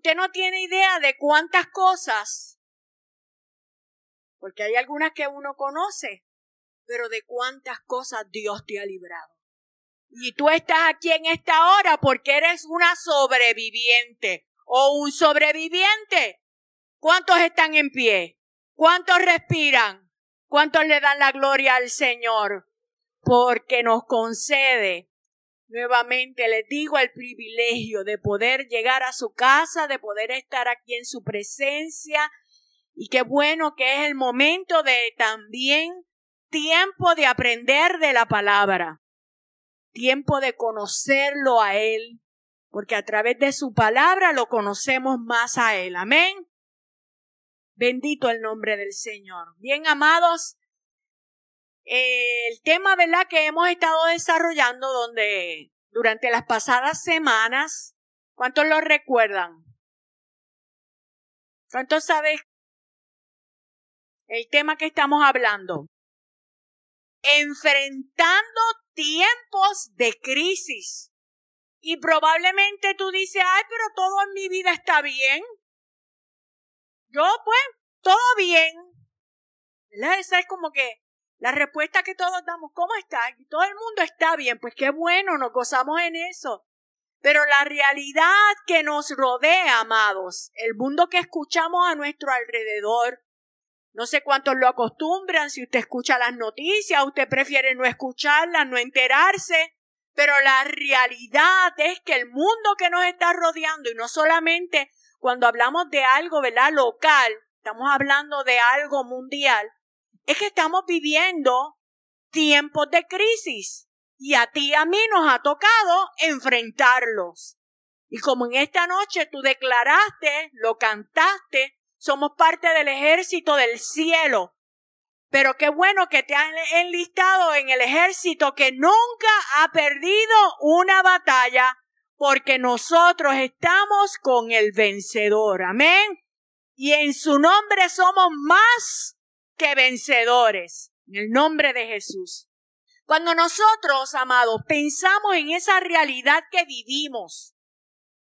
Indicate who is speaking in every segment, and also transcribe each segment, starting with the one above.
Speaker 1: Usted no tiene idea de cuántas cosas, porque hay algunas que uno conoce, pero de cuántas cosas Dios te ha librado. Y tú estás aquí en esta hora porque eres una sobreviviente o un sobreviviente. ¿Cuántos están en pie? ¿Cuántos respiran? ¿Cuántos le dan la gloria al Señor? Porque nos concede Nuevamente les digo el privilegio de poder llegar a su casa, de poder estar aquí en su presencia y qué bueno que es el momento de también tiempo de aprender de la palabra, tiempo de conocerlo a Él, porque a través de su palabra lo conocemos más a Él. Amén. Bendito el nombre del Señor. Bien, amados, el tema, ¿verdad?, que hemos estado desarrollando donde durante las pasadas semanas, ¿cuántos lo recuerdan? ¿Cuántos saben el tema que estamos hablando? Enfrentando tiempos de crisis. Y probablemente tú dices, ay, pero todo en mi vida está bien. Yo, pues, todo bien. ¿Verdad? Esa es como que la respuesta que todos damos, ¿cómo está? Y todo el mundo está bien, pues qué bueno, nos gozamos en eso. Pero la realidad que nos rodea, amados, el mundo que escuchamos a nuestro alrededor, no sé cuántos lo acostumbran, si usted escucha las noticias, usted prefiere no escucharlas, no enterarse, pero la realidad es que el mundo que nos está rodeando, y no solamente cuando hablamos de algo, ¿verdad? Local, estamos hablando de algo mundial, es que estamos viviendo tiempos de crisis y a ti y a mí nos ha tocado enfrentarlos. Y como en esta noche tú declaraste, lo cantaste, somos parte del ejército del cielo. Pero qué bueno que te han enlistado en el ejército que nunca ha perdido una batalla porque nosotros estamos con el vencedor. Amén. Y en su nombre somos más que vencedores. En el nombre de Jesús. Cuando nosotros, amados, pensamos en esa realidad que vivimos,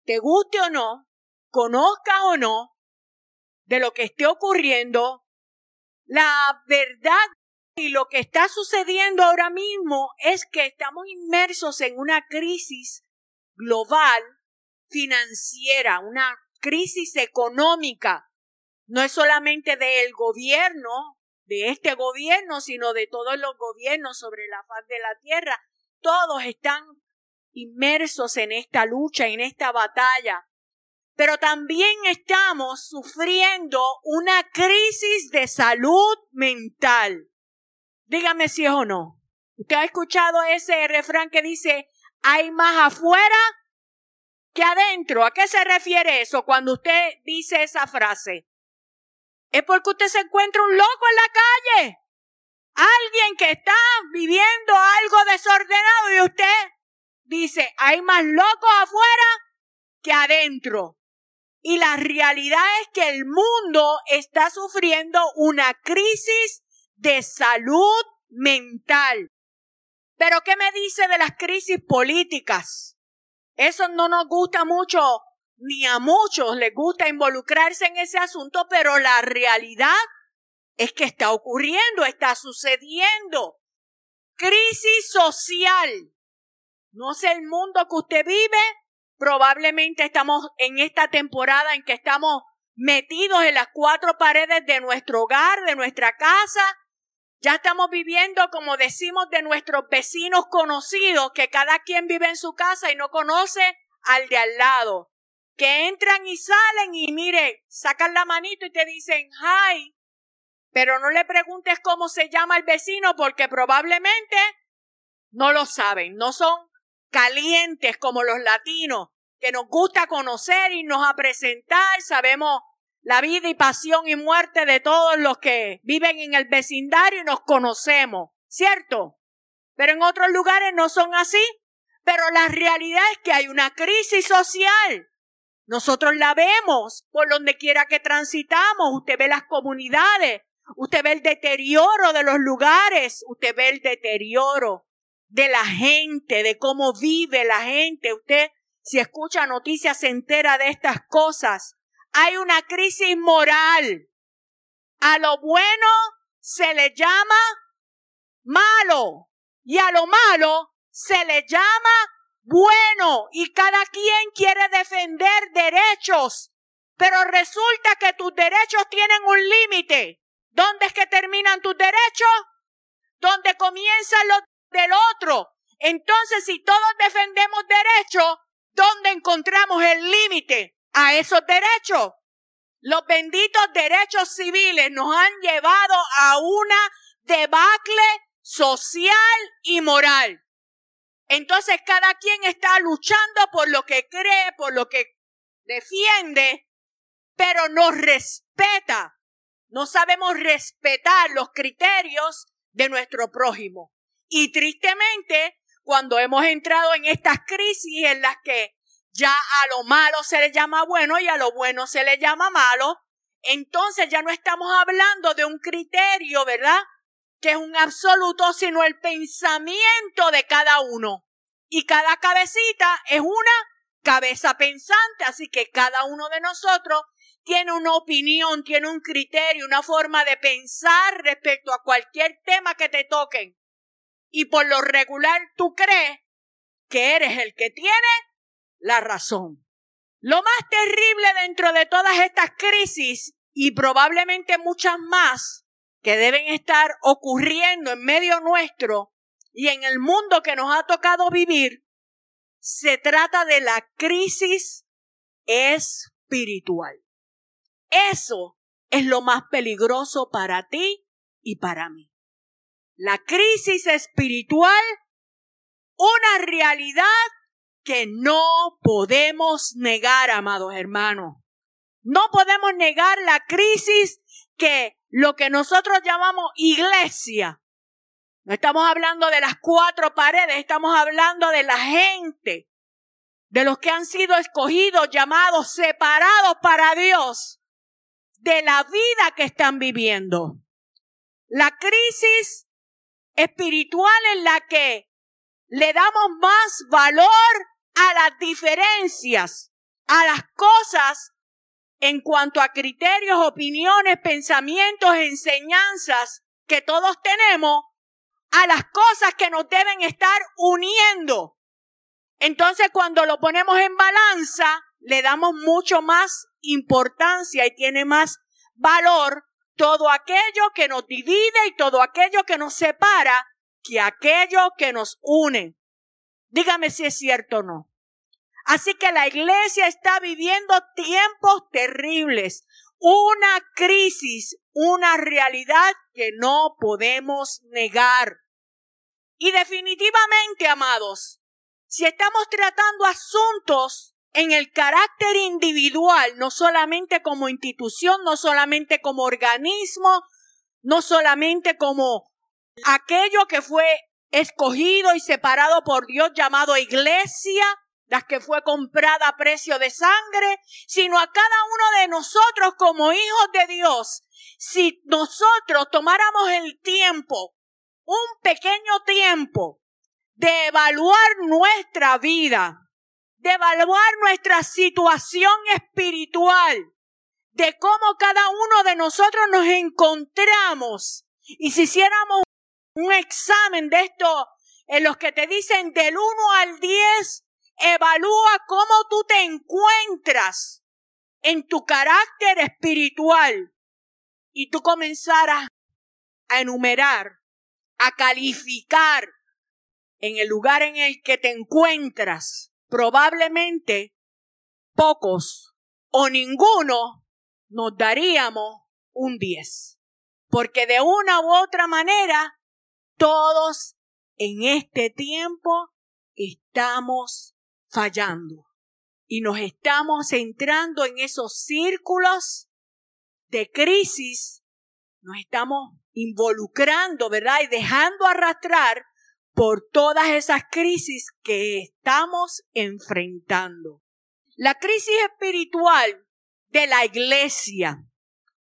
Speaker 1: te guste o no, conozca o no, de lo que esté ocurriendo, la verdad y lo que está sucediendo ahora mismo es que estamos inmersos en una crisis global financiera, una crisis económica. No es solamente del gobierno, de este gobierno, sino de todos los gobiernos sobre la faz de la tierra. Todos están inmersos en esta lucha, en esta batalla. Pero también estamos sufriendo una crisis de salud mental. Dígame si es o no. ¿Usted ha escuchado ese refrán que dice, hay más afuera que adentro? ¿A qué se refiere eso cuando usted dice esa frase? Es porque usted se encuentra un loco en la calle. Alguien que está viviendo algo desordenado y usted dice, hay más locos afuera que adentro. Y la realidad es que el mundo está sufriendo una crisis de salud mental. Pero ¿qué me dice de las crisis políticas? Eso no nos gusta mucho ni a muchos les gusta involucrarse en ese asunto, pero la realidad es que está ocurriendo, está sucediendo. Crisis social. No sé el mundo que usted vive, probablemente estamos en esta temporada en que estamos metidos en las cuatro paredes de nuestro hogar, de nuestra casa. Ya estamos viviendo, como decimos, de nuestros vecinos conocidos, que cada quien vive en su casa y no conoce al de al lado que entran y salen y mire, sacan la manito y te dicen hi, pero no le preguntes cómo se llama el vecino porque probablemente no lo saben, no son calientes como los latinos, que nos gusta conocer y nos a presentar, sabemos la vida y pasión y muerte de todos los que viven en el vecindario y nos conocemos, ¿cierto? Pero en otros lugares no son así. Pero la realidad es que hay una crisis social. Nosotros la vemos por donde quiera que transitamos. Usted ve las comunidades, usted ve el deterioro de los lugares, usted ve el deterioro de la gente, de cómo vive la gente. Usted, si escucha noticias, se entera de estas cosas. Hay una crisis moral. A lo bueno se le llama malo y a lo malo se le llama bueno y cada quien quiere defender derechos, pero resulta que tus derechos tienen un límite. ¿Dónde es que terminan tus derechos? ¿Dónde comienzan los del otro? Entonces, si todos defendemos derechos, ¿dónde encontramos el límite a esos derechos? Los benditos derechos civiles nos han llevado a una debacle social y moral. Entonces cada quien está luchando por lo que cree, por lo que defiende, pero no respeta. No sabemos respetar los criterios de nuestro prójimo. Y tristemente, cuando hemos entrado en estas crisis en las que ya a lo malo se le llama bueno y a lo bueno se le llama malo, entonces ya no estamos hablando de un criterio, ¿verdad? Que es un absoluto, sino el pensamiento de cada uno. Y cada cabecita es una cabeza pensante, así que cada uno de nosotros tiene una opinión, tiene un criterio, una forma de pensar respecto a cualquier tema que te toquen. Y por lo regular tú crees que eres el que tiene la razón. Lo más terrible dentro de todas estas crisis y probablemente muchas más que deben estar ocurriendo en medio nuestro y en el mundo que nos ha tocado vivir, se trata de la crisis espiritual. Eso es lo más peligroso para ti y para mí. La crisis espiritual, una realidad que no podemos negar, amados hermanos. No podemos negar la crisis que lo que nosotros llamamos iglesia. No estamos hablando de las cuatro paredes, estamos hablando de la gente, de los que han sido escogidos, llamados, separados para Dios, de la vida que están viviendo. La crisis espiritual en la que le damos más valor a las diferencias, a las cosas en cuanto a criterios, opiniones, pensamientos, enseñanzas que todos tenemos a las cosas que nos deben estar uniendo. Entonces cuando lo ponemos en balanza, le damos mucho más importancia y tiene más valor todo aquello que nos divide y todo aquello que nos separa que aquello que nos une. Dígame si es cierto o no. Así que la iglesia está viviendo tiempos terribles, una crisis, una realidad que no podemos negar. Y definitivamente, amados, si estamos tratando asuntos en el carácter individual, no solamente como institución, no solamente como organismo, no solamente como aquello que fue escogido y separado por Dios llamado iglesia, las que fue comprada a precio de sangre, sino a cada uno de nosotros como hijos de Dios. Si nosotros tomáramos el tiempo, un pequeño tiempo, de evaluar nuestra vida, de evaluar nuestra situación espiritual, de cómo cada uno de nosotros nos encontramos, y si hiciéramos un examen de esto, en los que te dicen del 1 al 10, Evalúa cómo tú te encuentras en tu carácter espiritual y tú comenzarás a enumerar, a calificar en el lugar en el que te encuentras, probablemente pocos o ninguno nos daríamos un 10. Porque de una u otra manera, todos en este tiempo estamos fallando y nos estamos entrando en esos círculos de crisis, nos estamos involucrando, ¿verdad? Y dejando arrastrar por todas esas crisis que estamos enfrentando. La crisis espiritual de la iglesia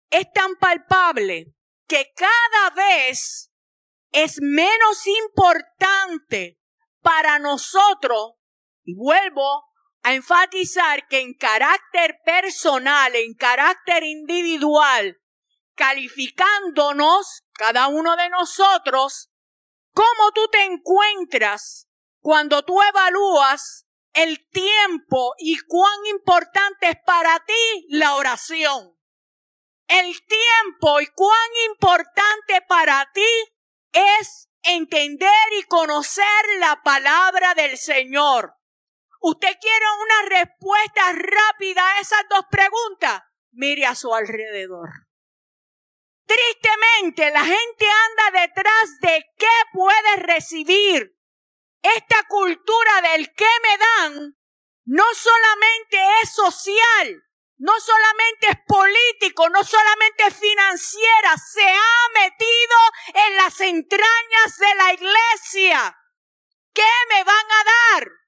Speaker 1: es tan palpable que cada vez es menos importante para nosotros, y vuelvo a enfatizar que en carácter personal, en carácter individual, calificándonos, cada uno de nosotros, cómo tú te encuentras cuando tú evalúas el tiempo y cuán importante es para ti la oración. El tiempo y cuán importante para ti es entender y conocer la palabra del Señor. ¿Usted quiere una respuesta rápida a esas dos preguntas? Mire a su alrededor. Tristemente, la gente anda detrás de qué puede recibir. Esta cultura del qué me dan no solamente es social, no solamente es político, no solamente es financiera, se ha metido en las entrañas de la iglesia. ¿Qué me van a dar?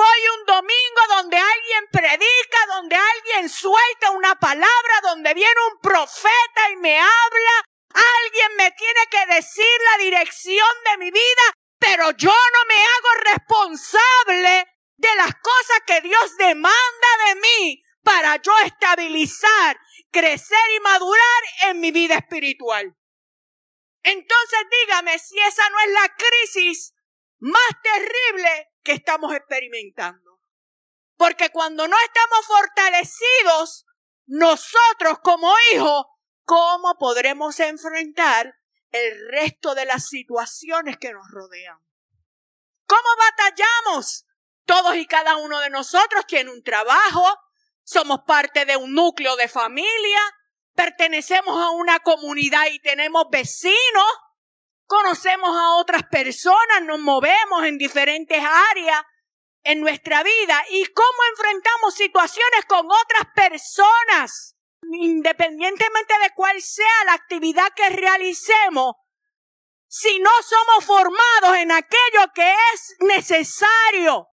Speaker 1: Voy un domingo donde alguien predica, donde alguien suelta una palabra, donde viene un profeta y me habla. Alguien me tiene que decir la dirección de mi vida, pero yo no me hago responsable de las cosas que Dios demanda de mí para yo estabilizar, crecer y madurar en mi vida espiritual. Entonces dígame si esa no es la crisis más terrible que estamos experimentando. Porque cuando no estamos fortalecidos, nosotros como hijos, ¿cómo podremos enfrentar el resto de las situaciones que nos rodean? ¿Cómo batallamos? Todos y cada uno de nosotros tiene un trabajo, somos parte de un núcleo de familia, pertenecemos a una comunidad y tenemos vecinos, conocemos a otras personas, nos movemos en diferentes áreas en nuestra vida y cómo enfrentamos situaciones con otras personas, independientemente de cuál sea la actividad que realicemos, si no somos formados en aquello que es necesario,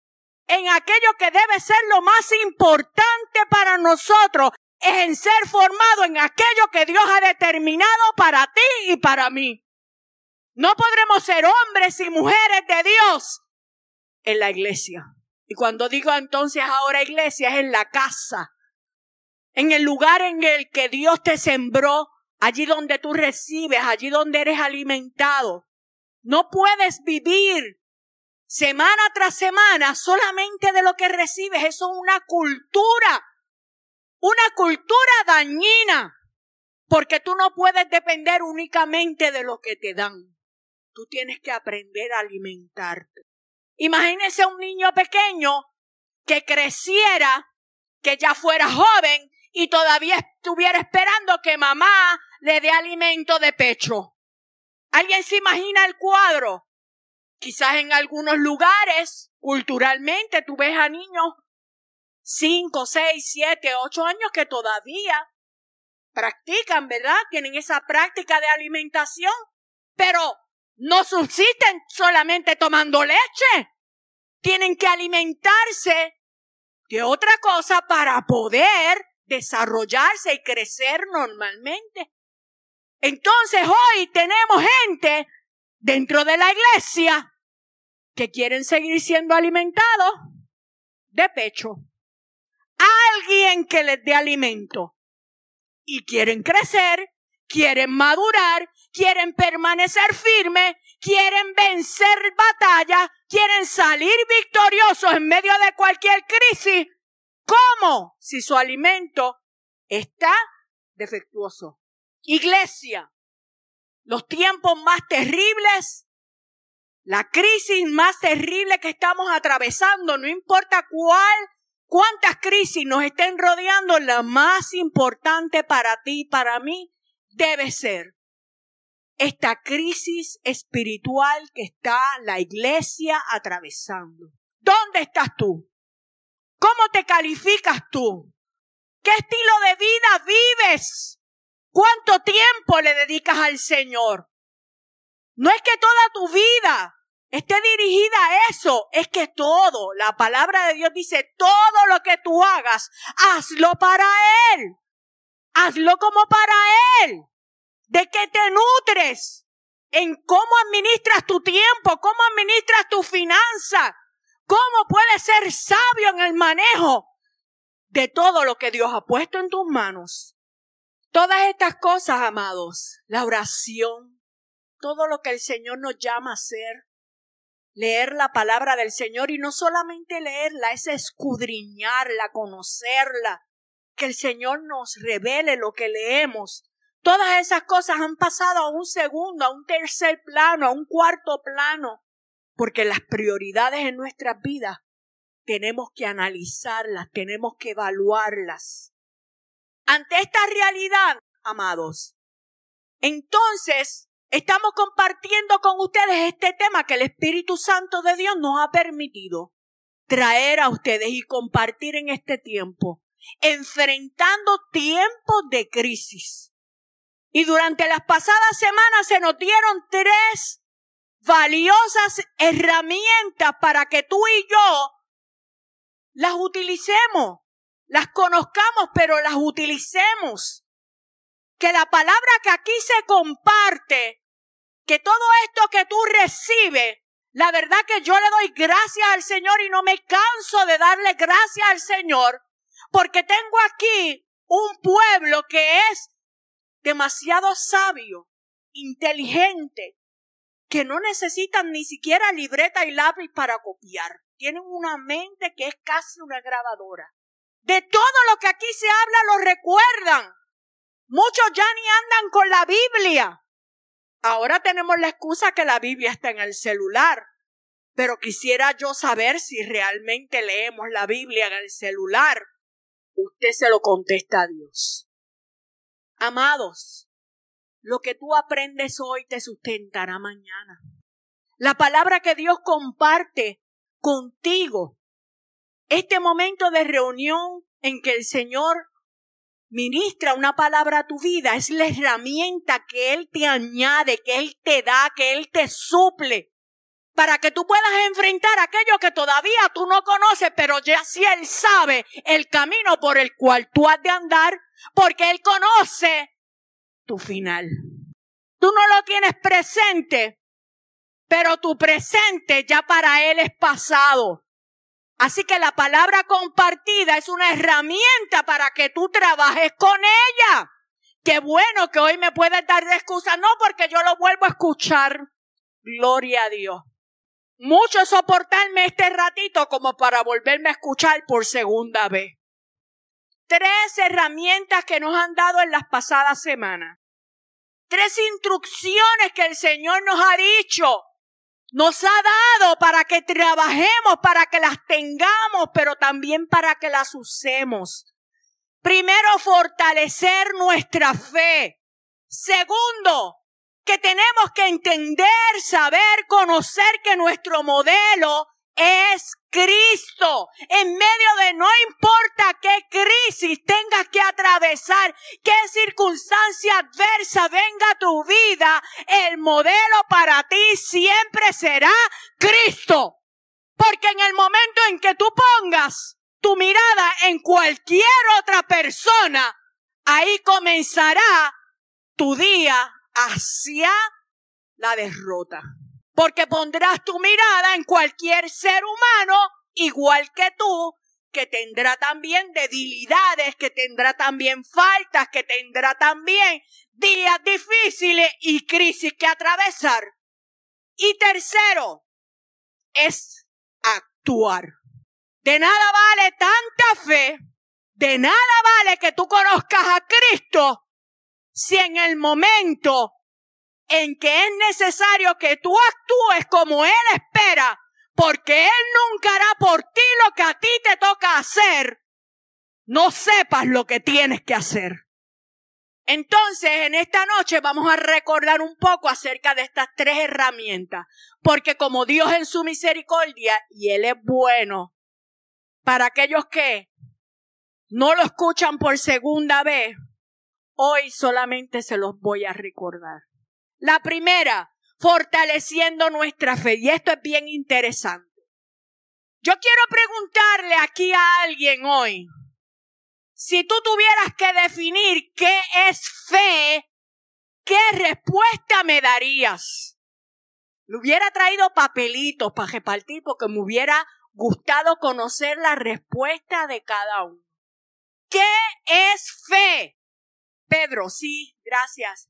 Speaker 1: en aquello que debe ser lo más importante para nosotros, es en ser formado en aquello que Dios ha determinado para ti y para mí. No podremos ser hombres y mujeres de Dios en la iglesia. Y cuando digo entonces ahora iglesia es en la casa, en el lugar en el que Dios te sembró, allí donde tú recibes, allí donde eres alimentado. No puedes vivir semana tras semana solamente de lo que recibes. Eso es una cultura, una cultura dañina, porque tú no puedes depender únicamente de lo que te dan. Tú tienes que aprender a alimentarte. Imagínese un niño pequeño que creciera, que ya fuera joven y todavía estuviera esperando que mamá le dé alimento de pecho. ¿Alguien se imagina el cuadro? Quizás en algunos lugares, culturalmente, tú ves a niños cinco, seis, siete, ocho años que todavía practican, ¿verdad? Tienen esa práctica de alimentación, pero no subsisten solamente tomando leche. Tienen que alimentarse de otra cosa para poder desarrollarse y crecer normalmente. Entonces hoy tenemos gente dentro de la iglesia que quieren seguir siendo alimentados de pecho. Alguien que les dé alimento. Y quieren crecer, quieren madurar, quieren permanecer firmes, quieren vencer batallas, quieren salir victoriosos en medio de cualquier crisis. ¿Cómo? Si su alimento está defectuoso. Iglesia, los tiempos más terribles, la crisis más terrible que estamos atravesando, no importa cuál, cuántas crisis nos estén rodeando, la más importante para ti y para mí debe ser esta crisis espiritual que está la iglesia atravesando. ¿Dónde estás tú? ¿Cómo te calificas tú? ¿Qué estilo de vida vives? ¿Cuánto tiempo le dedicas al Señor? No es que toda tu vida esté dirigida a eso, es que todo, la palabra de Dios dice, todo lo que tú hagas, hazlo para Él. Hazlo como para Él. ¿De qué te nutres? En cómo administras tu tiempo, cómo administras tu finanza, cómo puedes ser sabio en el manejo de todo lo que Dios ha puesto en tus manos. Todas estas cosas, amados, la oración, todo lo que el Señor nos llama a hacer, leer la palabra del Señor y no solamente leerla, es escudriñarla, conocerla, que el Señor nos revele lo que leemos. Todas esas cosas han pasado a un segundo, a un tercer plano, a un cuarto plano, porque las prioridades en nuestras vidas tenemos que analizarlas, tenemos que evaluarlas. Ante esta realidad, amados, entonces Estamos compartiendo con ustedes este tema que el Espíritu Santo de Dios nos ha permitido traer a ustedes y compartir en este tiempo, enfrentando tiempos de crisis. Y durante las pasadas semanas se nos dieron tres valiosas herramientas para que tú y yo las utilicemos, las conozcamos, pero las utilicemos. Que la palabra que aquí se comparte, que todo esto que tú recibes, la verdad que yo le doy gracias al Señor y no me canso de darle gracias al Señor, porque tengo aquí un pueblo que es demasiado sabio, inteligente, que no necesitan ni siquiera libreta y lápiz para copiar. Tienen una mente que es casi una grabadora. De todo lo que aquí se habla lo recuerdan. Muchos ya ni andan con la Biblia. Ahora tenemos la excusa que la Biblia está en el celular. Pero quisiera yo saber si realmente leemos la Biblia en el celular. Usted se lo contesta a Dios. Amados, lo que tú aprendes hoy te sustentará mañana. La palabra que Dios comparte contigo. Este momento de reunión en que el Señor ministra una palabra a tu vida, es la herramienta que Él te añade, que Él te da, que Él te suple, para que tú puedas enfrentar aquello que todavía tú no conoces, pero ya sí Él sabe el camino por el cual tú has de andar, porque Él conoce tu final. Tú no lo tienes presente, pero tu presente ya para Él es pasado. Así que la palabra compartida es una herramienta para que tú trabajes con ella. Qué bueno que hoy me puedes dar de excusa. No, porque yo lo vuelvo a escuchar. Gloria a Dios. Mucho soportarme este ratito como para volverme a escuchar por segunda vez. Tres herramientas que nos han dado en las pasadas semanas. Tres instrucciones que el Señor nos ha dicho nos ha dado para que trabajemos, para que las tengamos, pero también para que las usemos. Primero, fortalecer nuestra fe. Segundo, que tenemos que entender, saber, conocer que nuestro modelo es Cristo. En medio de no importa qué crisis tengas que atravesar, qué circunstancia adversa venga a tu vida, el modelo para ti siempre será Cristo. Porque en el momento en que tú pongas tu mirada en cualquier otra persona, ahí comenzará tu día hacia la derrota porque pondrás tu mirada en cualquier ser humano igual que tú, que tendrá también debilidades, que tendrá también faltas, que tendrá también días difíciles y crisis que atravesar. Y tercero, es actuar. De nada vale tanta fe, de nada vale que tú conozcas a Cristo si en el momento en que es necesario que tú actúes como Él espera, porque Él nunca hará por ti lo que a ti te toca hacer, no sepas lo que tienes que hacer. Entonces, en esta noche vamos a recordar un poco acerca de estas tres herramientas, porque como Dios en su misericordia, y Él es bueno, para aquellos que no lo escuchan por segunda vez, hoy solamente se los voy a recordar. La primera, fortaleciendo nuestra fe, y esto es bien interesante. Yo quiero preguntarle aquí a alguien hoy, si tú tuvieras que definir qué es fe, ¿qué respuesta me darías? Le hubiera traído papelitos para repartir porque me hubiera gustado conocer la respuesta de cada uno. ¿Qué es fe? Pedro, sí, gracias.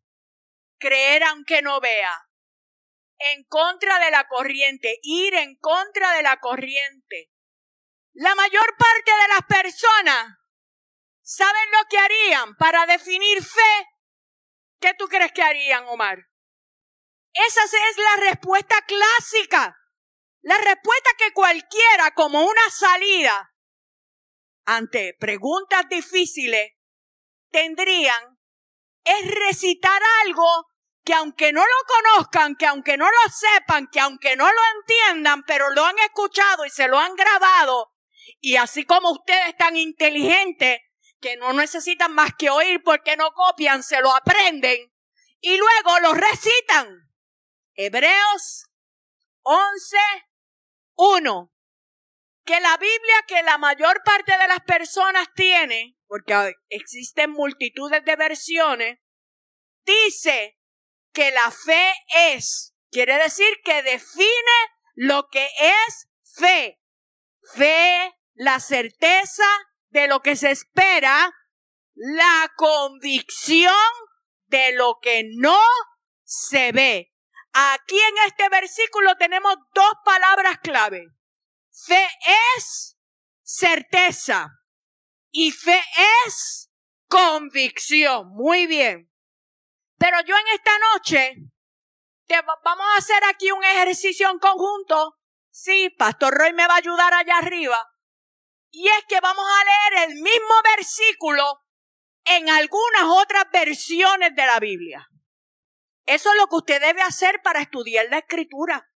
Speaker 1: Creer aunque no vea. En contra de la corriente, ir en contra de la corriente. La mayor parte de las personas ¿Saben lo que harían para definir fe? ¿Qué tú crees que harían, Omar? Esa es la respuesta clásica. La respuesta que cualquiera como una salida ante preguntas difíciles tendrían es recitar algo que aunque no lo conozcan, que aunque no lo sepan, que aunque no lo entiendan, pero lo han escuchado y se lo han grabado, y así como ustedes tan inteligentes que no necesitan más que oír porque no copian, se lo aprenden y luego lo recitan. Hebreos 11, 1. Que la Biblia que la mayor parte de las personas tiene, porque existen multitudes de versiones, dice que la fe es, quiere decir que define lo que es fe. Fe, la certeza de lo que se espera, la convicción de lo que no se ve. Aquí en este versículo tenemos dos palabras clave. Fe es certeza y fe es convicción. Muy bien. Pero yo en esta noche te, vamos a hacer aquí un ejercicio en conjunto. Sí, Pastor Roy me va a ayudar allá arriba. Y es que vamos a leer el mismo versículo en algunas otras versiones de la Biblia. Eso es lo que usted debe hacer para estudiar la escritura.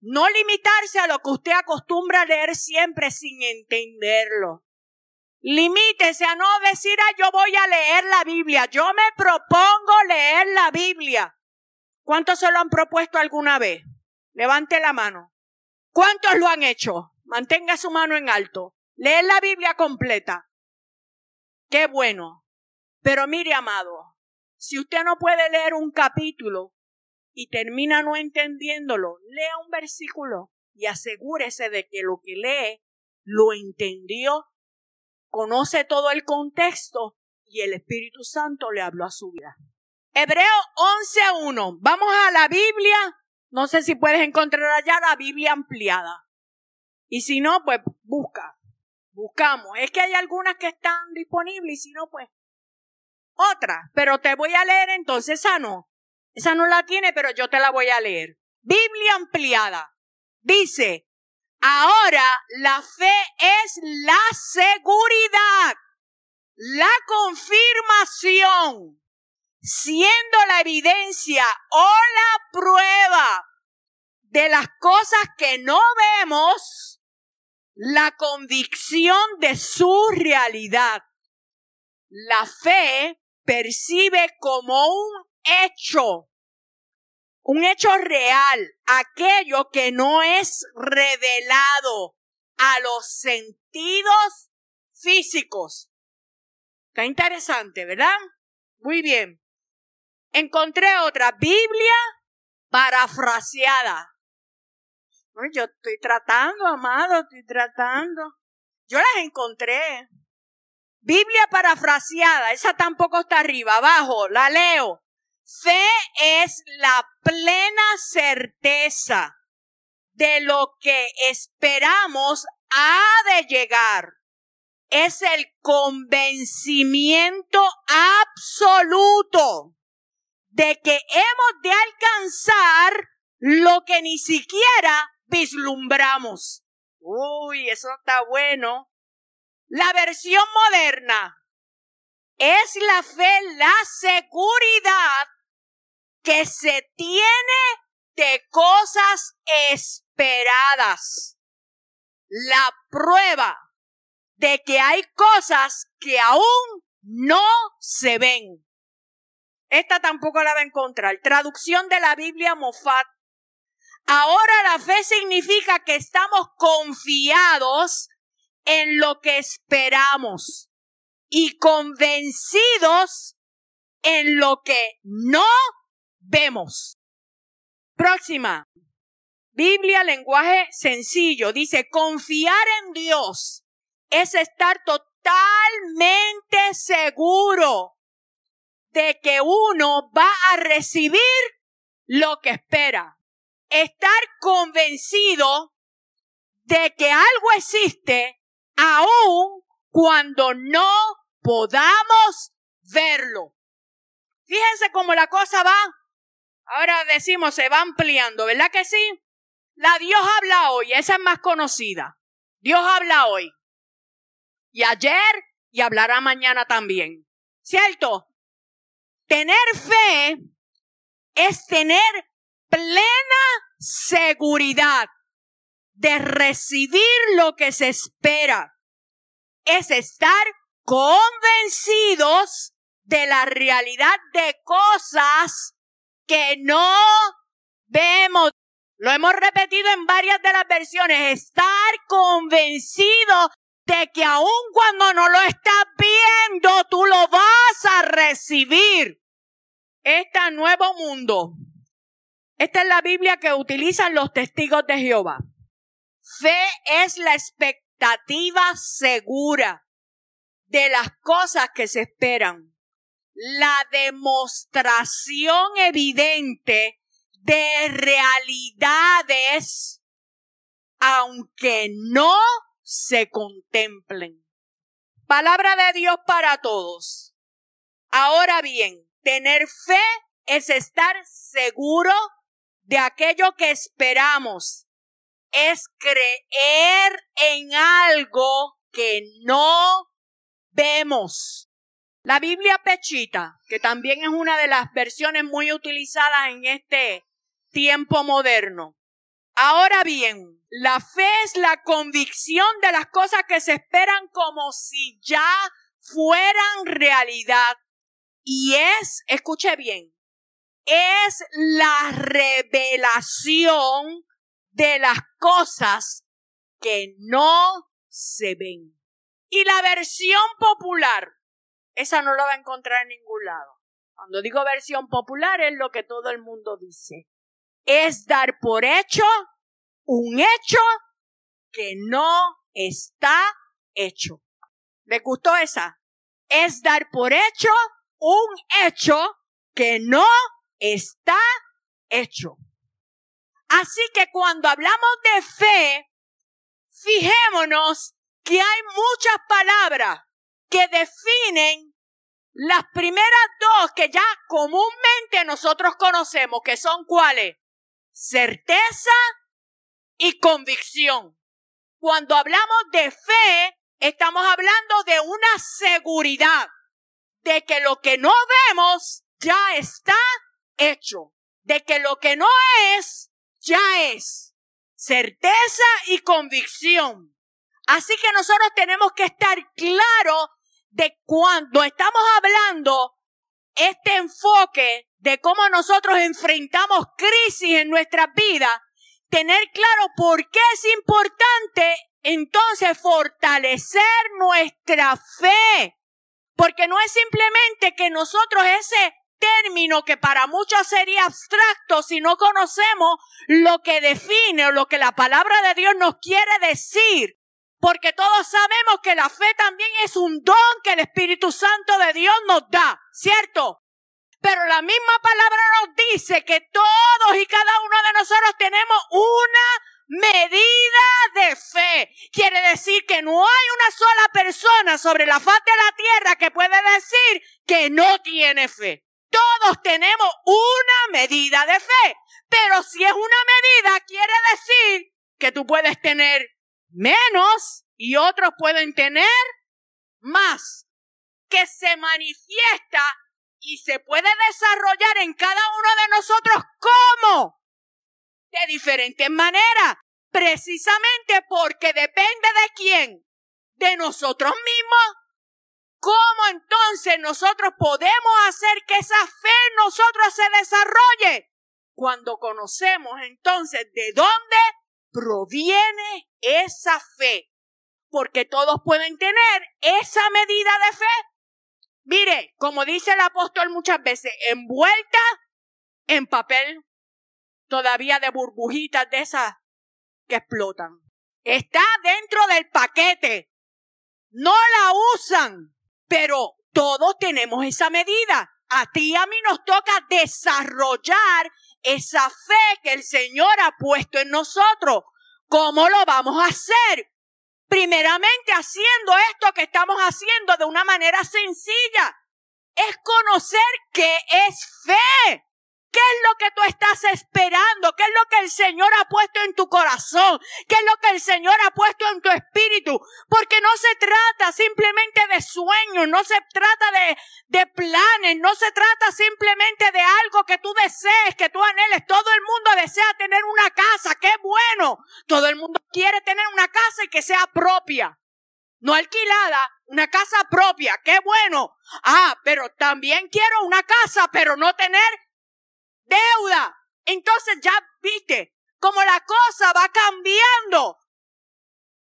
Speaker 1: No limitarse a lo que usted acostumbra a leer siempre sin entenderlo. Limítese a no decir, ah, yo voy a leer la Biblia. Yo me propongo leer la Biblia. ¿Cuántos se lo han propuesto alguna vez? Levante la mano. ¿Cuántos lo han hecho? Mantenga su mano en alto. Lee la Biblia completa. Qué bueno. Pero mire, amado, si usted no puede leer un capítulo y termina no entendiéndolo, lea un versículo y asegúrese de que lo que lee lo entendió, conoce todo el contexto y el Espíritu Santo le habló a su vida. Hebreo 11.1. Vamos a la Biblia. No sé si puedes encontrar allá la Biblia ampliada. Y si no, pues busca. Buscamos. Es que hay algunas que están disponibles y si no, pues otra. Pero te voy a leer entonces esa no. Esa no la tiene, pero yo te la voy a leer. Biblia ampliada. Dice, ahora la fe es la seguridad, la confirmación, siendo la evidencia o la prueba de las cosas que no vemos la convicción de su realidad. La fe percibe como un hecho, un hecho real, aquello que no es revelado a los sentidos físicos. Está interesante, ¿verdad? Muy bien. Encontré otra Biblia parafraseada yo estoy tratando, amado, estoy tratando. Yo las encontré. Biblia parafraseada, esa tampoco está arriba, abajo, la leo. Fe es la plena certeza de lo que esperamos ha de llegar. Es el convencimiento absoluto de que hemos de alcanzar lo que ni siquiera vislumbramos. Uy, eso está bueno. La versión moderna. Es la fe la seguridad que se tiene de cosas esperadas. La prueba de que hay cosas que aún no se ven. Esta tampoco la va a encontrar. Traducción de la Biblia Mofat. Ahora la fe significa que estamos confiados en lo que esperamos y convencidos en lo que no vemos. Próxima. Biblia, lenguaje sencillo. Dice, confiar en Dios es estar totalmente seguro de que uno va a recibir lo que espera. Estar convencido de que algo existe aun cuando no podamos verlo. Fíjense cómo la cosa va. Ahora decimos, se va ampliando, ¿verdad que sí? La Dios habla hoy, esa es más conocida. Dios habla hoy. Y ayer y hablará mañana también. ¿Cierto? Tener fe es tener plena seguridad de recibir lo que se espera. Es estar convencidos de la realidad de cosas que no vemos. Lo hemos repetido en varias de las versiones. Estar convencido de que aun cuando no lo estás viendo, tú lo vas a recibir este nuevo mundo. Esta es la Biblia que utilizan los testigos de Jehová. Fe es la expectativa segura de las cosas que se esperan. La demostración evidente de realidades, aunque no se contemplen. Palabra de Dios para todos. Ahora bien, Tener fe es estar seguro de aquello que esperamos. Es creer en algo que no vemos. La Biblia Pechita, que también es una de las versiones muy utilizadas en este tiempo moderno. Ahora bien, la fe es la convicción de las cosas que se esperan como si ya fueran realidad y es, escuche bien, es la revelación de las cosas que no se ven. Y la versión popular, esa no la va a encontrar en ningún lado. Cuando digo versión popular es lo que todo el mundo dice. Es dar por hecho un hecho que no está hecho. ¿Le gustó esa? Es dar por hecho un hecho que no está hecho. Así que cuando hablamos de fe, fijémonos que hay muchas palabras que definen las primeras dos que ya comúnmente nosotros conocemos, que son cuáles? Certeza y convicción. Cuando hablamos de fe, estamos hablando de una seguridad de que lo que no vemos ya está hecho, de que lo que no es, ya es. Certeza y convicción. Así que nosotros tenemos que estar claros de cuando estamos hablando este enfoque de cómo nosotros enfrentamos crisis en nuestras vidas, tener claro por qué es importante entonces fortalecer nuestra fe porque no es simplemente que nosotros ese término que para muchos sería abstracto si no conocemos lo que define o lo que la palabra de Dios nos quiere decir. Porque todos sabemos que la fe también es un don que el Espíritu Santo de Dios nos da, ¿cierto? Pero la misma palabra nos dice que todos y cada uno de nosotros tenemos una medida de fe. Quiere decir que no hay una sola persona sobre la faz de la tierra que puede decir que no tiene fe. Todos tenemos una medida de fe. Pero si es una medida, quiere decir que tú puedes tener menos y otros pueden tener más. que se manifiesta y se puede desarrollar en cada uno de nosotros. ¿Cómo? De diferentes maneras. Precisamente porque depende de quién. De nosotros mismos. ¿Cómo entonces nosotros podemos hacer que esa fe en nosotros se desarrolle? Cuando conocemos entonces de dónde proviene esa fe. Porque todos pueden tener esa medida de fe. Mire, como dice el apóstol muchas veces, envuelta en papel todavía de burbujitas de esas que explotan. Está dentro del paquete. No la usan, pero todos tenemos esa medida. A ti y a mí nos toca desarrollar esa fe que el Señor ha puesto en nosotros. ¿Cómo lo vamos a hacer? Primeramente haciendo esto que estamos haciendo de una manera sencilla. Es conocer qué es fe. ¿Qué es lo que tú estás esperando? ¿Qué es lo que el Señor ha puesto en tu corazón? ¿Qué es lo que el Señor ha puesto en tu espíritu? Porque no se trata simplemente de sueños, no se trata de, de planes, no se trata simplemente de algo que tú desees, que tú anheles. Todo el mundo desea tener una casa, qué bueno. Todo el mundo quiere tener una casa y que sea propia. No alquilada, una casa propia, qué bueno. Ah, pero también quiero una casa, pero no tener deuda. Entonces ya viste cómo la cosa va cambiando.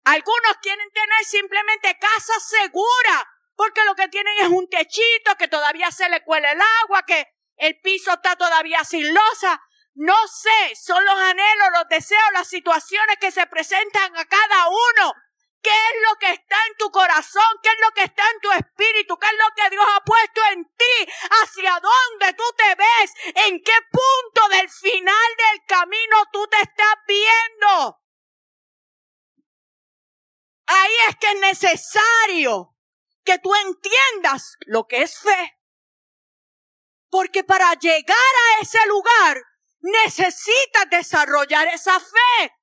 Speaker 1: Algunos quieren tener simplemente casa segura, porque lo que tienen es un techito que todavía se le cuela el agua, que el piso está todavía sin losa. No sé, son los anhelos, los deseos, las situaciones que se presentan a cada uno. ¿Qué es lo que está en tu corazón? ¿Qué es lo que está en tu espíritu? ¿Qué es lo que Dios ha puesto en ti? ¿Hacia dónde tú te ves? ¿En qué punto del final del camino tú te estás viendo? Ahí es que es necesario que tú entiendas lo que es fe. Porque para llegar a ese lugar necesitas desarrollar esa fe.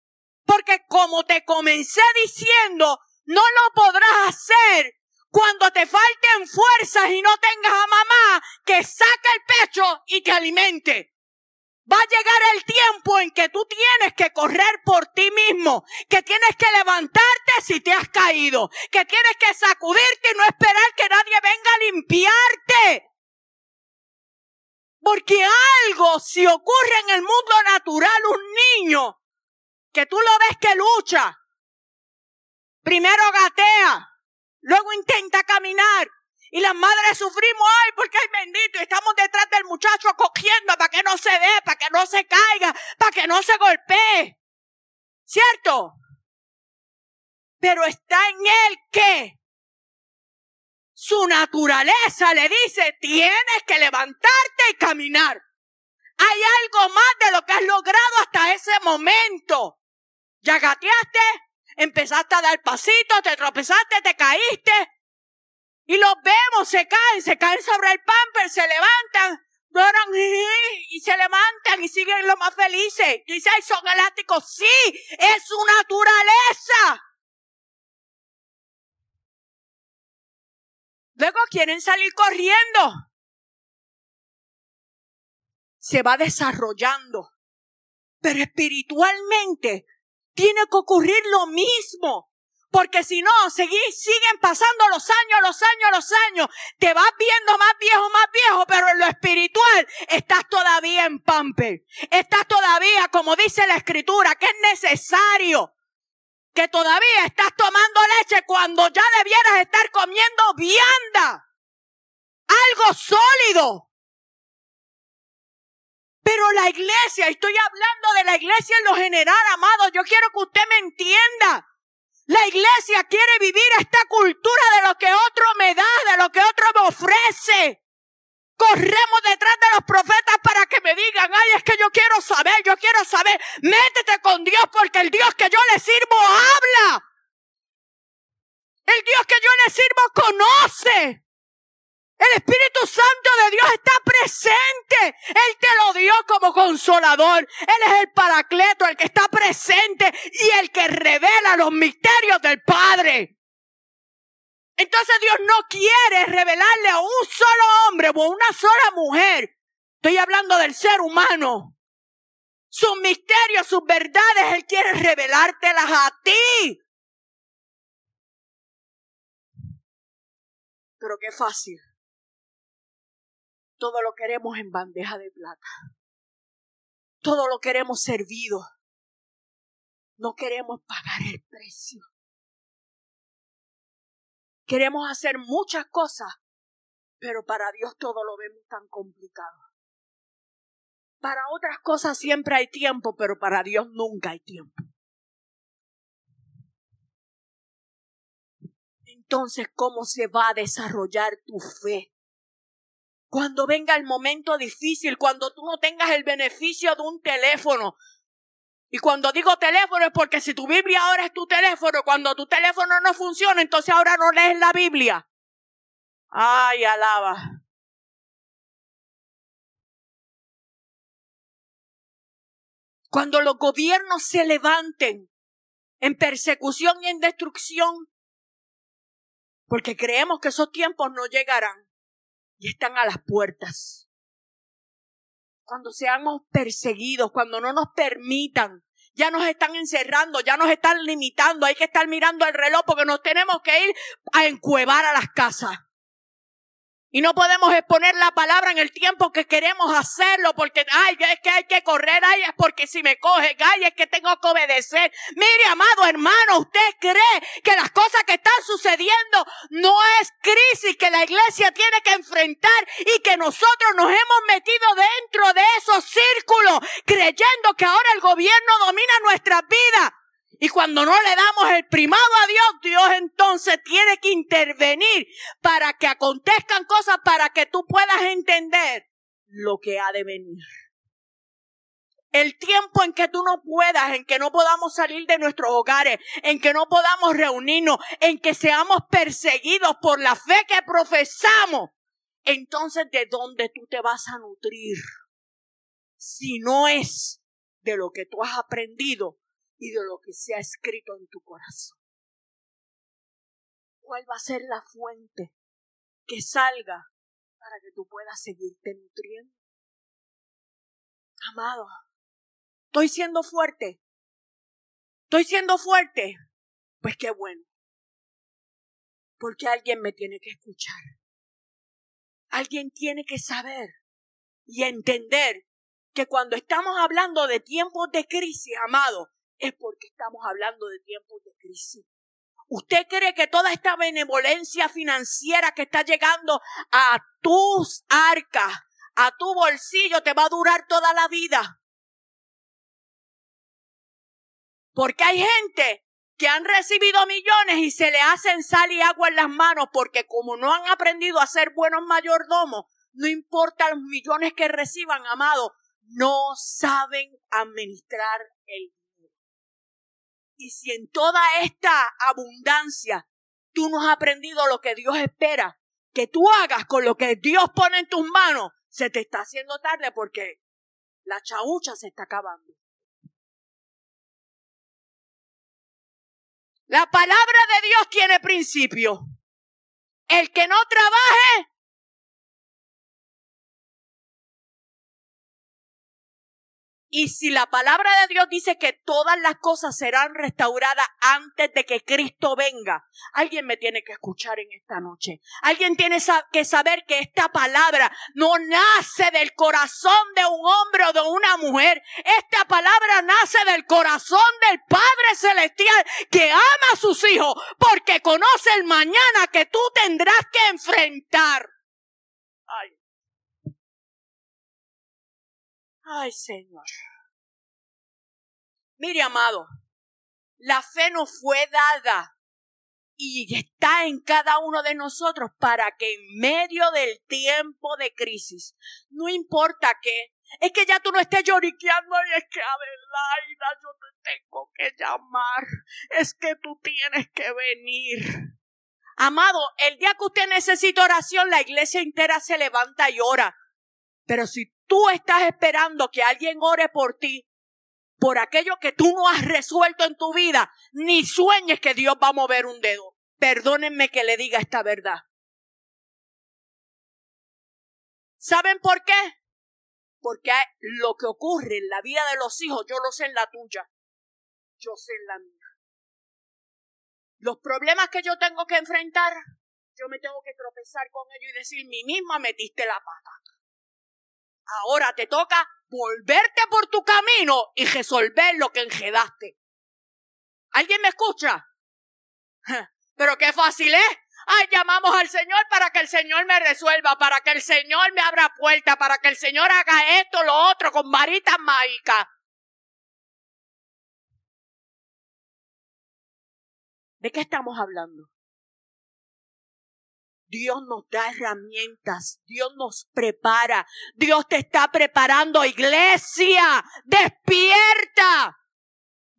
Speaker 1: Porque como te comencé diciendo, no lo podrás hacer cuando te falten fuerzas y no tengas a mamá que saque el pecho y te alimente. Va a llegar el tiempo en que tú tienes que correr por ti mismo, que tienes que levantarte si te has caído, que tienes que sacudirte y no esperar que nadie venga a limpiarte. Porque algo, si ocurre en el mundo natural, un niño que tú lo ves que lucha. Primero gatea, luego intenta caminar. Y las madres sufrimos, ay, porque hay bendito, y estamos detrás del muchacho cogiendo para que no se dé, para que no se caiga, para que no se golpee. ¿Cierto? Pero está en él que su naturaleza le dice, tienes que levantarte y caminar. Hay algo más de lo que has logrado hasta ese momento. Ya gateaste, empezaste a dar pasitos, te tropezaste, te caíste. Y los vemos, se caen, se caen sobre el pamper, se levantan, y se levantan y siguen lo más felices. Y dice, ay, son elásticos. Sí, es su naturaleza. Luego quieren salir corriendo. Se va desarrollando. Pero espiritualmente tiene que ocurrir lo mismo. Porque si no, siguen pasando los años, los años, los años. Te vas viendo más viejo, más viejo, pero en lo espiritual estás todavía en pamper. Estás todavía, como dice la escritura, que es necesario. Que todavía estás tomando leche cuando ya debieras estar comiendo vianda. Algo sólido. Pero la iglesia, estoy hablando de la iglesia en lo general, amado, yo quiero que usted me entienda. La iglesia quiere vivir esta cultura de lo que otro me da, de lo que otro me ofrece. Corremos detrás de los profetas para que me digan, ay, es que yo quiero saber, yo quiero saber. Métete con Dios porque el Dios que yo le sirvo habla. El Dios que yo le sirvo conoce. El Espíritu Santo de Dios está presente. Él te lo dio como consolador. Él es el paracleto, el que está presente y el que revela los misterios del Padre. Entonces Dios no quiere revelarle a un solo hombre o a una sola mujer. Estoy hablando del ser humano. Sus misterios, sus verdades, Él quiere revelártelas a ti. Pero qué fácil. Todo lo queremos en bandeja de plata. Todo lo queremos servido. No queremos pagar el precio. Queremos hacer muchas cosas, pero para Dios todo lo vemos tan complicado. Para otras cosas siempre hay tiempo, pero para Dios nunca hay tiempo. Entonces, ¿cómo se va a desarrollar tu fe? Cuando venga el momento difícil, cuando tú no tengas el beneficio de un teléfono. Y cuando digo teléfono es porque si tu Biblia ahora es tu teléfono, cuando tu teléfono no funciona, entonces ahora no lees la Biblia. Ay, alaba. Cuando los gobiernos se levanten en persecución y en destrucción, porque creemos que esos tiempos no llegarán y están a las puertas. Cuando seamos perseguidos, cuando no nos permitan, ya nos están encerrando, ya nos están limitando, hay que estar mirando el reloj porque nos tenemos que ir a encuevar a las casas. Y no podemos exponer la palabra en el tiempo que queremos hacerlo porque, ay, es que hay que correr, ay, es porque si me coge, ay, es que tengo que obedecer. Mire, amado hermano, ¿usted cree que las cosas que están sucediendo no es crisis que la iglesia tiene que enfrentar y que nosotros nos hemos metido dentro de esos círculos creyendo que ahora el gobierno domina nuestras vidas? Y cuando no le damos el primado a Dios, Dios entonces tiene que intervenir para que acontezcan cosas para que tú puedas entender lo que ha de venir. El tiempo en que tú no puedas, en que no podamos salir de nuestros hogares, en que no podamos reunirnos, en que seamos perseguidos por la fe que profesamos, entonces ¿de dónde tú te vas a nutrir? Si no es de lo que tú has aprendido y de lo que se ha escrito en tu corazón. ¿Cuál va a ser la fuente que salga para que tú puedas seguirte nutriendo? Amado, estoy siendo fuerte. Estoy siendo fuerte. Pues qué bueno. Porque alguien me tiene que escuchar. Alguien tiene que saber y entender que cuando estamos hablando de tiempos de crisis, amado, es porque estamos hablando de tiempos de crisis. ¿Usted cree que toda esta benevolencia financiera que está llegando a tus arcas, a tu bolsillo, te va a durar toda la vida? Porque hay gente que han recibido millones y se le hacen sal y agua en las manos porque como no han aprendido a ser buenos mayordomos, no importa los millones que reciban, amado, no saben administrar el y si en toda esta abundancia tú no has aprendido lo que Dios espera que tú hagas con lo que Dios pone en tus manos, se te está haciendo tarde porque la chaucha se está acabando. La palabra de Dios tiene principio. El que no trabaje, Y si la palabra de Dios dice que todas las cosas serán restauradas antes de que Cristo venga, alguien me tiene que escuchar en esta noche. Alguien tiene que saber que esta palabra no nace del corazón de un hombre o de una mujer. Esta palabra nace del corazón del Padre Celestial que ama a sus hijos porque conoce el mañana que tú tendrás que enfrentar. Ay. Ay, Señor. Mire, amado, la fe nos fue dada y está en cada uno de nosotros para que en medio del tiempo de crisis, no importa qué, es que ya tú no estés lloriqueando y es que Adelaida, yo te tengo que llamar, es que tú tienes que venir. Amado, el día que usted necesita oración, la iglesia entera se levanta y ora. Pero si tú estás esperando que alguien ore por ti, por aquello que tú no has resuelto en tu vida, ni sueñes que Dios va a mover un dedo. Perdónenme que le diga esta verdad. ¿Saben por qué? Porque lo que ocurre en la vida de los hijos, yo lo sé en la tuya. Yo sé en la mía. Los problemas que yo tengo que enfrentar, yo me tengo que tropezar con ellos y decir, mi misma metiste la pata. Ahora te toca volverte por tu camino y resolver lo que enjedaste. ¿Alguien me escucha? Pero qué fácil es. Ay, llamamos al Señor para que el Señor me resuelva, para que el Señor me abra puerta, para que el Señor haga esto, lo otro, con varitas mágicas. ¿De qué estamos hablando? Dios nos da herramientas, Dios nos prepara, Dios te está preparando, iglesia, despierta.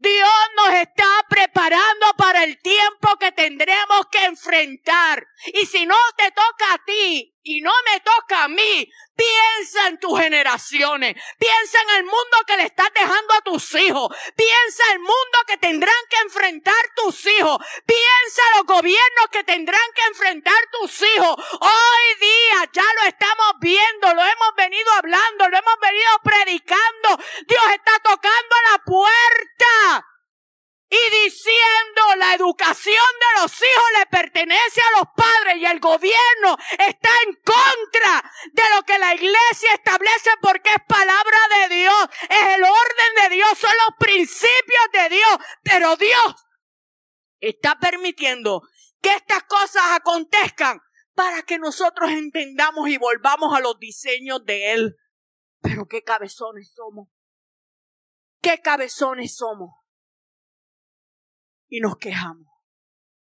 Speaker 1: Dios nos está preparando para el tiempo que tendremos que enfrentar. Y si no te toca a ti y no me toca a mí, piensa en tus generaciones. Piensa en el mundo que le estás dejando a tus hijos. Piensa en el mundo que tendrán que enfrentar tus hijos. Piensa en los gobiernos que tendrán que enfrentar tus hijos. Hoy día ya lo estamos viendo, lo hemos venido hablando, lo hemos venido predicando. Dios está tocando la puerta y diciendo la educación de los hijos le pertenece a los padres y el gobierno está en contra de lo que la iglesia establece porque es palabra de Dios, es el orden de Dios, son los principios de Dios, pero Dios está permitiendo que estas cosas acontezcan para que nosotros entendamos y volvamos a los diseños de Él. Pero qué cabezones somos. Qué cabezones somos y nos quejamos.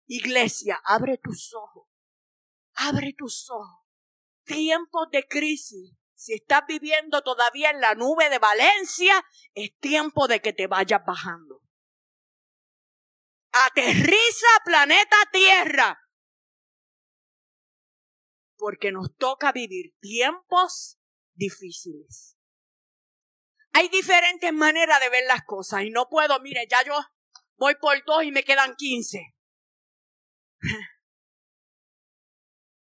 Speaker 1: Iglesia, abre tus ojos. Abre tus ojos. Tiempos de crisis. Si estás viviendo todavía en la nube de Valencia, es tiempo de que te vayas bajando. Aterriza planeta Tierra. Porque nos toca vivir tiempos difíciles. Hay diferentes maneras de ver las cosas y no puedo, mire, ya yo voy por dos y me quedan quince.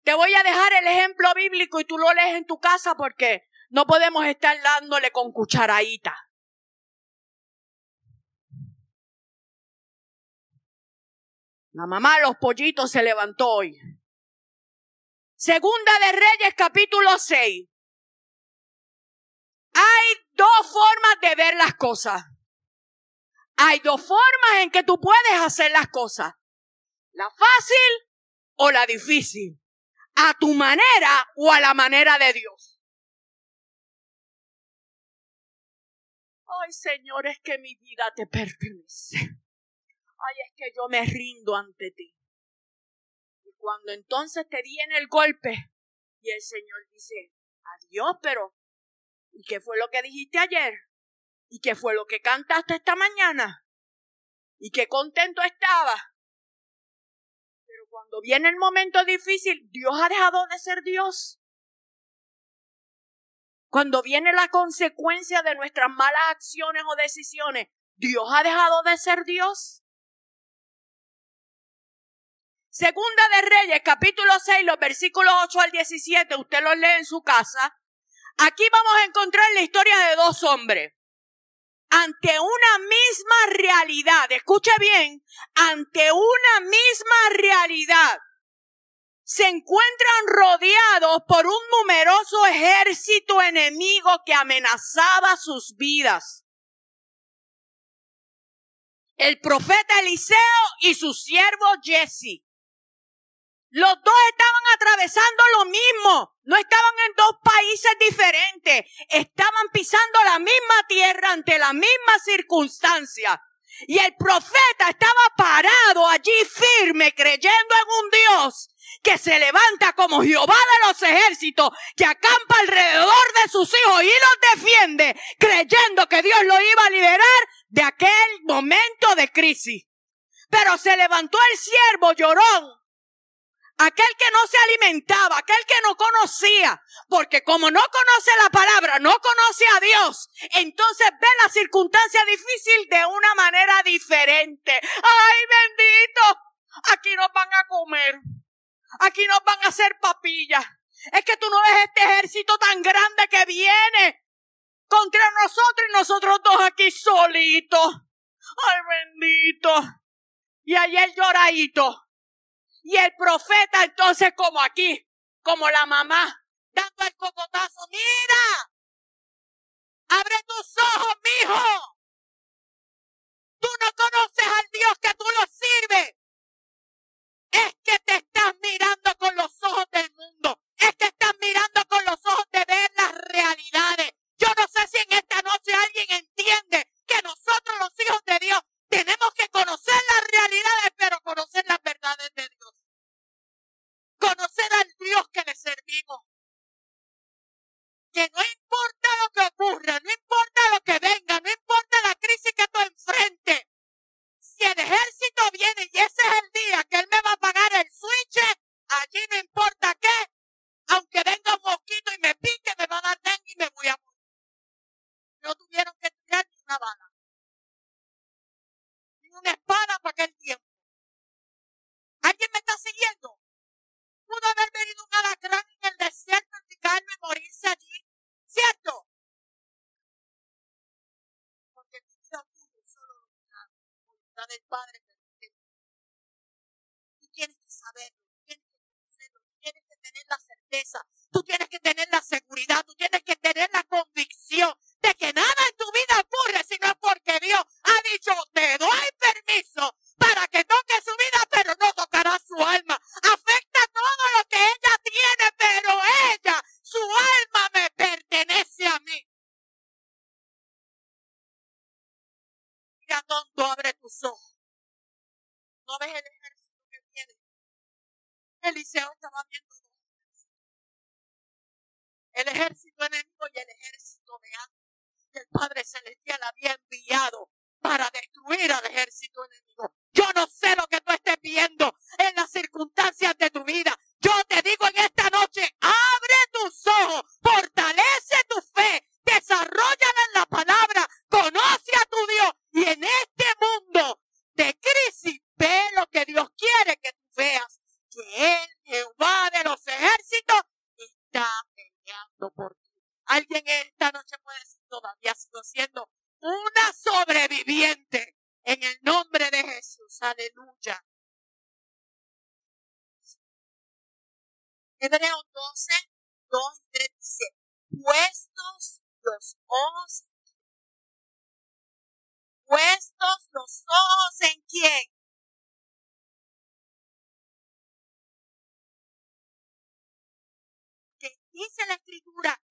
Speaker 1: Te voy a dejar el ejemplo bíblico y tú lo lees en tu casa porque no podemos estar dándole con cucharadita. La mamá de los pollitos se levantó hoy. Segunda de Reyes capítulo 6. Hay dos formas de ver las cosas. Hay dos formas en que tú puedes hacer las cosas. La fácil o la difícil. A tu manera o a la manera de Dios. Ay, Señor, es que mi vida te pertenece. Ay, es que yo me rindo ante ti. Y cuando entonces te viene el golpe y el Señor dice, adiós, pero ¿y qué fue lo que dijiste ayer? ¿Y qué fue lo que cantaste esta mañana? ¿Y qué contento estaba? Pero cuando viene el momento difícil, Dios ha dejado de ser Dios. Cuando viene la consecuencia de nuestras malas acciones o decisiones, Dios ha dejado de ser Dios. Segunda de Reyes, capítulo 6, los versículos 8 al 17, usted los lee en su casa. Aquí vamos a encontrar la historia de dos hombres ante una misma realidad, escuche bien, ante una misma realidad, se encuentran rodeados por un numeroso ejército enemigo que amenazaba sus vidas. El profeta Eliseo y su siervo Jesse. Los dos estaban atravesando lo mismo. No estaban en dos países diferentes. Estaban pisando la misma tierra ante la misma circunstancia. Y el profeta estaba parado allí firme creyendo en un Dios que se levanta como Jehová de los ejércitos, que acampa alrededor de sus hijos y los defiende, creyendo que Dios lo iba a liberar de aquel momento de crisis. Pero se levantó el siervo llorón aquel que no se alimentaba, aquel que no conocía, porque como no conoce la palabra, no conoce a Dios, entonces ve la circunstancia difícil de una manera diferente. ¡Ay, bendito! aquí nos van a comer. Aquí nos van a hacer papillas. Es que tú no ves este ejército tan grande que viene contra nosotros y nosotros dos aquí solitos. Ay, bendito. Y el lloradito. Y el profeta entonces como aquí, como la mamá, dando el cocotazo. Mira, abre tus ojos, mijo. Tú no conoces al Dios que tú lo sirves.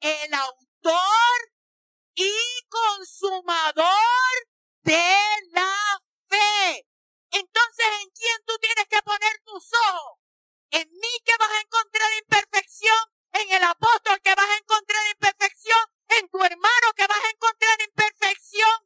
Speaker 1: El autor y consumador de la fe. Entonces, ¿en quién tú tienes que poner tus ojos? En mí que vas a encontrar imperfección, en el apóstol que vas a encontrar imperfección, en tu hermano que vas a encontrar imperfección.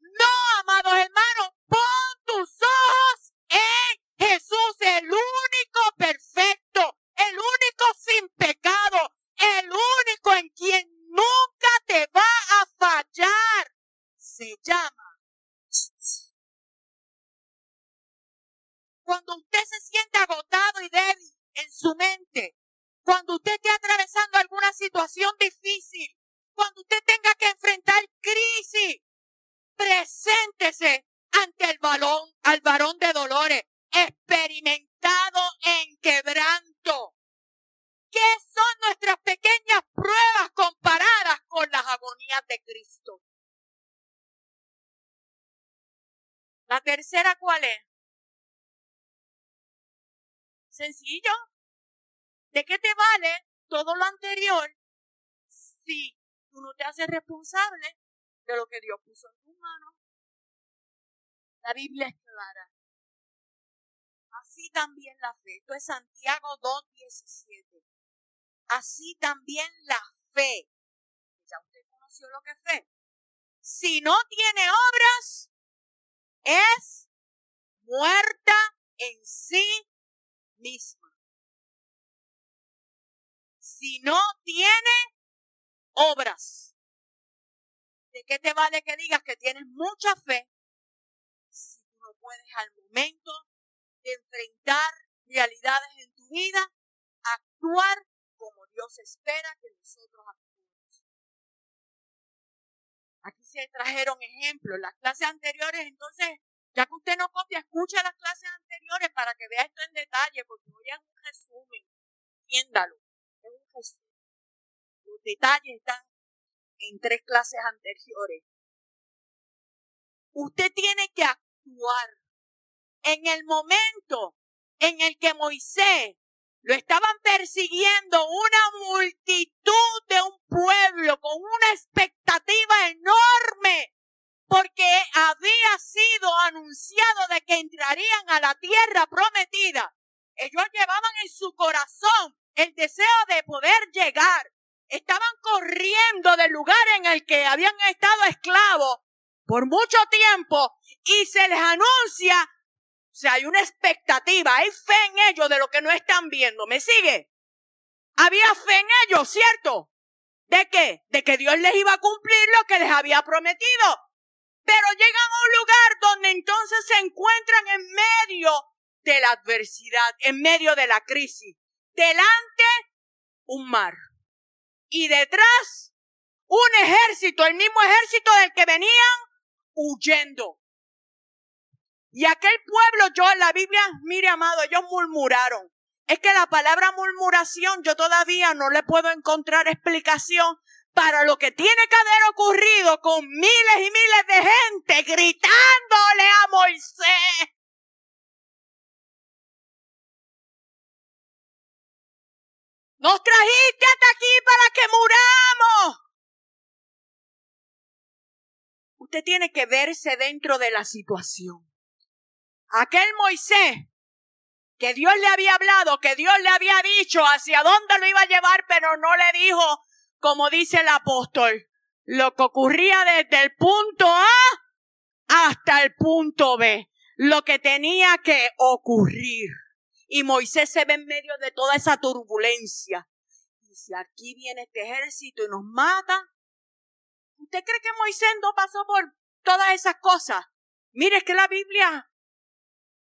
Speaker 1: No, amados hermanos, pon tus ojos en Jesús, el único perfecto, el único sin pecado, el único en quien nunca te va a fallar. Se llama. Cuando usted se siente agotado y débil en su mente, cuando usted esté atravesando alguna situación difícil, cuando usted tenga que enfrentar crisis, preséntese ante el balón, al varón de dolores, experimentado en quebranto. ¿Qué son nuestras pequeñas pruebas comparadas con las agonías de Cristo? La tercera, ¿cuál es? Sencillo. ¿De qué te vale todo lo anterior si tú no te haces responsable de lo que Dios puso en tus manos? La Biblia es clara. Así también la fe. Esto es Santiago 2.17. Así también la fe. Ya usted conoció lo que es fe. Si no tiene obras, es muerta en sí misma. Si no tiene obras, ¿de qué te vale que digas que tienes mucha fe si tú no puedes al momento de enfrentar realidades en tu vida, actuar Dios espera que nosotros actuemos. Aquí se trajeron ejemplos, las clases anteriores, entonces, ya que usted no copia, escucha las clases anteriores para que vea esto en detalle, porque voy a un resumen, entiéndalo, es un resumen. Los detalles están en tres clases anteriores. Usted tiene que actuar en el momento en el que Moisés lo estaban persiguiendo una multitud de un pueblo con una expectativa enorme porque había sido anunciado de que entrarían a la tierra prometida. Ellos llevaban en su corazón el deseo de poder llegar. Estaban corriendo del lugar en el que habían estado esclavos por mucho tiempo y se les anuncia o sea, hay una expectativa, hay fe en ellos de lo que no están viendo. ¿Me sigue? Había fe en ellos, ¿cierto? ¿De qué? De que Dios les iba a cumplir lo que les había prometido. Pero llegan a un lugar donde entonces se encuentran en medio de la adversidad, en medio de la crisis. Delante, un mar. Y detrás, un ejército, el mismo ejército del que venían huyendo. Y aquel pueblo, yo en la Biblia, mire amado, ellos murmuraron. Es que la palabra murmuración yo todavía no le puedo encontrar explicación para lo que tiene que haber ocurrido con miles y miles de gente gritándole a Moisés. Nos trajiste hasta aquí para que muramos. Usted tiene que verse dentro de la situación aquel Moisés que Dios le había hablado, que Dios le había dicho hacia dónde lo iba a llevar, pero no le dijo, como dice el apóstol, lo que ocurría desde el punto A hasta el punto B, lo que tenía que ocurrir. Y Moisés se ve en medio de toda esa turbulencia. Y si aquí viene este ejército y nos mata, ¿usted cree que Moisés no pasó por todas esas cosas? Mire, es que la Biblia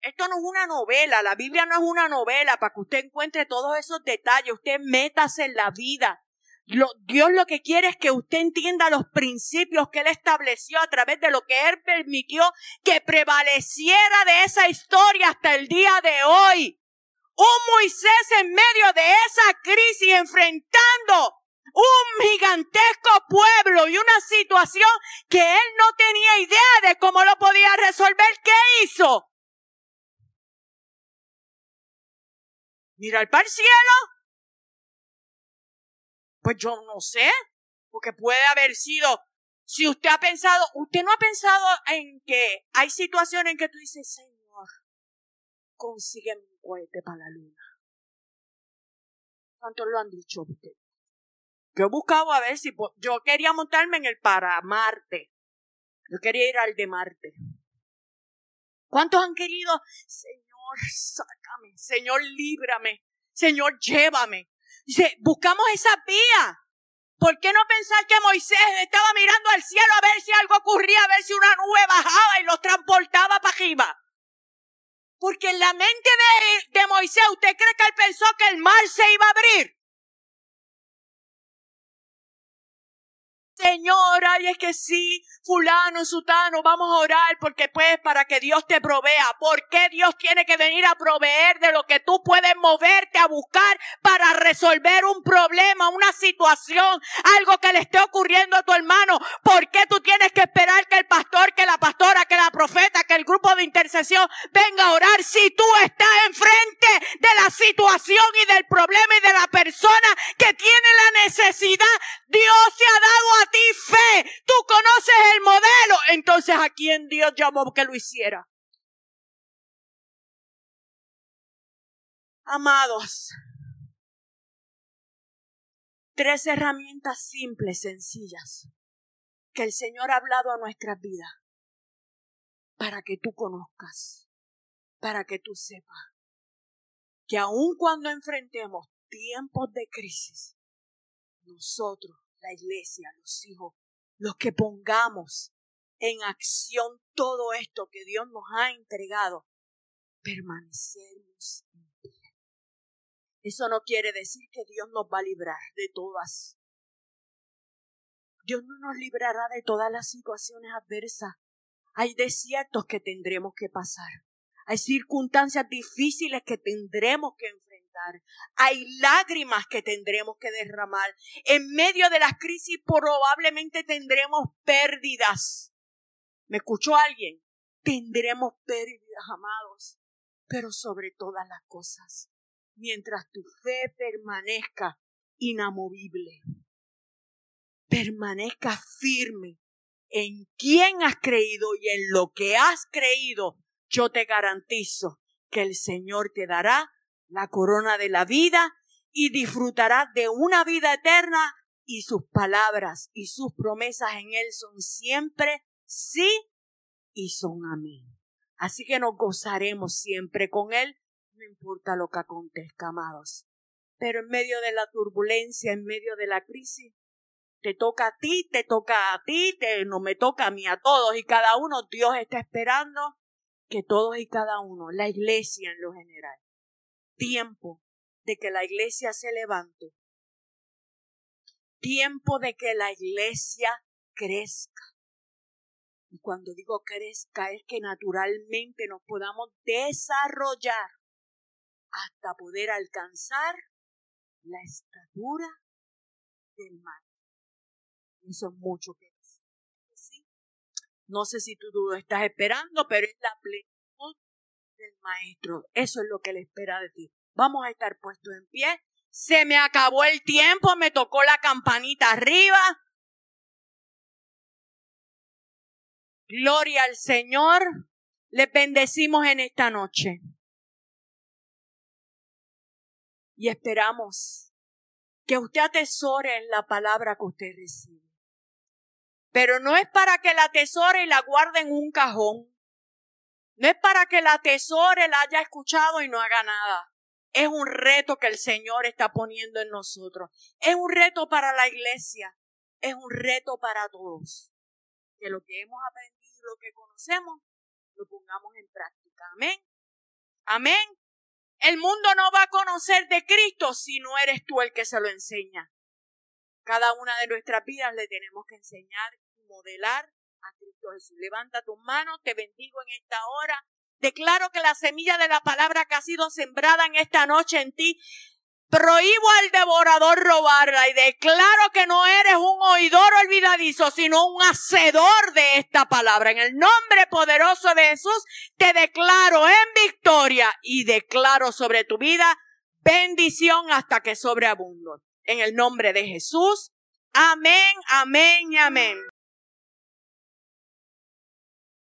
Speaker 1: esto no es una novela, la Biblia no es una novela para que usted encuentre todos esos detalles, usted métase en la vida. Dios lo que quiere es que usted entienda los principios que Él estableció a través de lo que Él permitió que prevaleciera de esa historia hasta el día de hoy. Un Moisés en medio de esa crisis enfrentando un gigantesco pueblo y una situación que él no tenía idea de cómo lo podía resolver. ¿Qué hizo? Mirar para el cielo. Pues yo no sé, porque puede haber sido, si usted ha pensado, usted no ha pensado en que hay situaciones en que tú dices, Señor, consigue un cohete para la luna. ¿Cuántos lo han dicho usted? Yo he buscado a ver si yo quería montarme en el para Marte. Yo quería ir al de Marte. ¿Cuántos han querido? Sácame, Señor, líbrame, Señor, llévame. Dice, buscamos esa vía. ¿Por qué no pensar que Moisés estaba mirando al cielo a ver si algo ocurría, a ver si una nube bajaba y los transportaba para arriba? Porque en la mente de, de Moisés, ¿usted cree que él pensó que el mar se iba a abrir? Señora, y es que sí, fulano, sutano, vamos a orar porque pues para que Dios te provea. ¿Por qué Dios tiene que venir a proveer de lo que tú puedes moverte a buscar para resolver un problema, una situación, algo que le esté ocurriendo a tu hermano? ¿Por qué tú tienes que esperar que el pastor, que la pastora, que la profeta, que el grupo de intercesión venga a orar si tú estás enfrente de la situación y del problema y de la persona que tiene la necesidad? Dios te ha dado a ti fe, tú conoces el modelo, entonces a quién Dios llamó que lo hiciera. Amados, tres herramientas simples, sencillas, que el Señor ha hablado a nuestras vidas para que tú conozcas, para que tú sepas que aun cuando enfrentemos tiempos de crisis, nosotros la iglesia, los hijos, los que pongamos en acción todo esto que Dios nos ha entregado, permanecemos en pie. Eso no quiere decir que Dios nos va a librar de todas. Dios no nos librará de todas las situaciones adversas. Hay desiertos que tendremos que pasar. Hay circunstancias difíciles que tendremos que enfrentar. Hay lágrimas que tendremos que derramar. En medio de las crisis probablemente tendremos pérdidas. ¿Me escuchó alguien? Tendremos pérdidas, amados. Pero sobre todas las cosas, mientras tu fe permanezca inamovible, permanezca firme en quién has creído y en lo que has creído, yo te garantizo que el Señor te dará la corona de la vida y disfrutarás de una vida eterna y sus palabras y sus promesas en Él son siempre sí y son amén. Así que nos gozaremos siempre con Él, no importa lo que acontezca, amados. Pero en medio de la turbulencia, en medio de la crisis, te toca a ti, te toca a ti, te, no me toca a mí, a todos y cada uno. Dios está esperando que todos y cada uno, la iglesia en lo general, tiempo de que la iglesia se levante, tiempo de que la iglesia crezca. Y cuando digo crezca es que naturalmente nos podamos desarrollar hasta poder alcanzar la estatura del mal. Eso es mucho que decir. No sé si tú lo estás esperando, pero es la plenitud del maestro. Eso es lo que él espera de ti. Vamos a estar puestos en pie. Se me acabó el tiempo, me tocó la campanita arriba. Gloria al Señor. Le bendecimos en esta noche. Y esperamos que usted atesore en la palabra que usted recibe. Pero no es para que la atesore y la guarde en un cajón. No es para que la atesore, la haya escuchado y no haga nada. Es un reto que el Señor está poniendo en nosotros. Es un reto para la iglesia. Es un reto para todos. Que lo que hemos aprendido, lo que conocemos, lo pongamos en práctica. Amén. Amén. El mundo no va a conocer de Cristo si no eres tú el que se lo enseña. Cada una de nuestras vidas le tenemos que enseñar y modelar Jesús. Levanta tus manos, te bendigo en esta hora. Declaro que la semilla de la palabra que ha sido sembrada en esta noche en ti, prohíbo al devorador robarla y declaro que no eres un oidor olvidadizo, sino un hacedor de esta palabra. En el nombre poderoso de Jesús, te declaro en victoria y declaro sobre tu vida bendición hasta que sobreabundo en el nombre de Jesús. Amén, amén y amén.